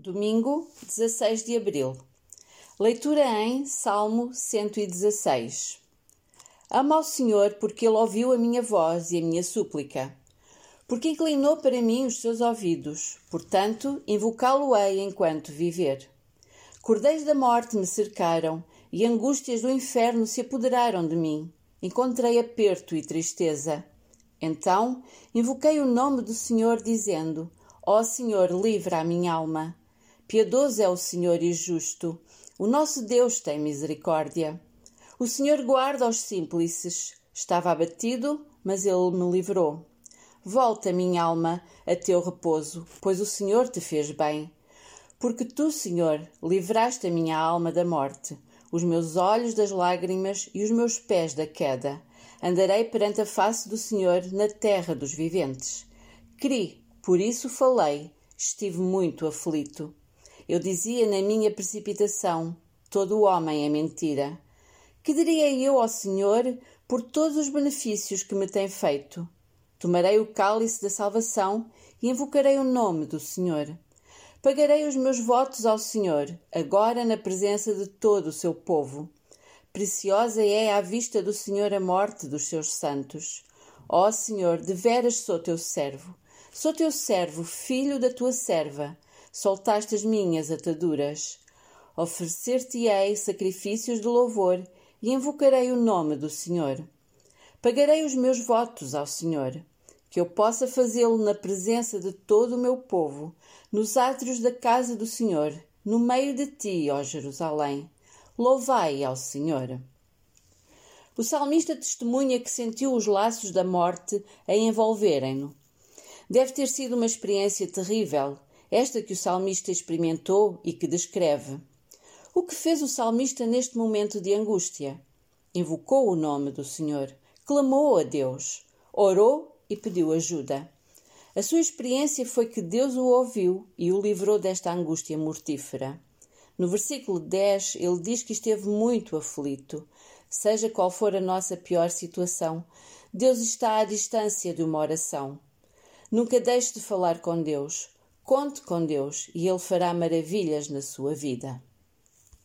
Domingo, 16 de abril. Leitura em Salmo 116. Amo ao Senhor porque Ele ouviu a minha voz e a minha súplica. Porque inclinou para mim os seus ouvidos, portanto, invocá-lo-ei enquanto viver. Cordeiros da morte me cercaram e angústias do inferno se apoderaram de mim. Encontrei aperto e tristeza. Então invoquei o nome do Senhor, dizendo: Ó Senhor, livra a minha alma. Piedoso é o Senhor e justo. O nosso Deus tem misericórdia. O Senhor guarda os simples. Estava abatido, mas ele me livrou. Volta, minha alma, a teu repouso, pois o Senhor te fez bem. Porque tu, Senhor, livraste a minha alma da morte, os meus olhos das lágrimas e os meus pés da queda. Andarei perante a face do Senhor na terra dos viventes. Cri, por isso falei, estive muito aflito. Eu dizia na minha precipitação: todo homem é mentira. Que diria eu ao Senhor por todos os benefícios que me tem feito? Tomarei o cálice da salvação e invocarei o nome do Senhor. Pagarei os meus votos ao Senhor, agora na presença de todo o seu povo. Preciosa é à vista do Senhor a morte dos seus santos. Ó Senhor, deveras sou teu servo. Sou teu servo, filho da tua serva soltaste as minhas ataduras. Oferecer-te-ei sacrifícios de louvor e invocarei o nome do Senhor. Pagarei os meus votos ao Senhor, que eu possa fazê-lo na presença de todo o meu povo, nos átrios da casa do Senhor, no meio de ti, ó Jerusalém. Louvai ao Senhor. O salmista testemunha que sentiu os laços da morte a envolverem-no. Deve ter sido uma experiência terrível, esta que o salmista experimentou e que descreve. O que fez o salmista neste momento de angústia? Invocou o nome do Senhor, clamou a Deus, orou e pediu ajuda. A sua experiência foi que Deus o ouviu e o livrou desta angústia mortífera. No versículo 10, ele diz que esteve muito aflito. Seja qual for a nossa pior situação, Deus está à distância de uma oração. Nunca deixe de falar com Deus. Conte com Deus e Ele fará maravilhas na sua vida.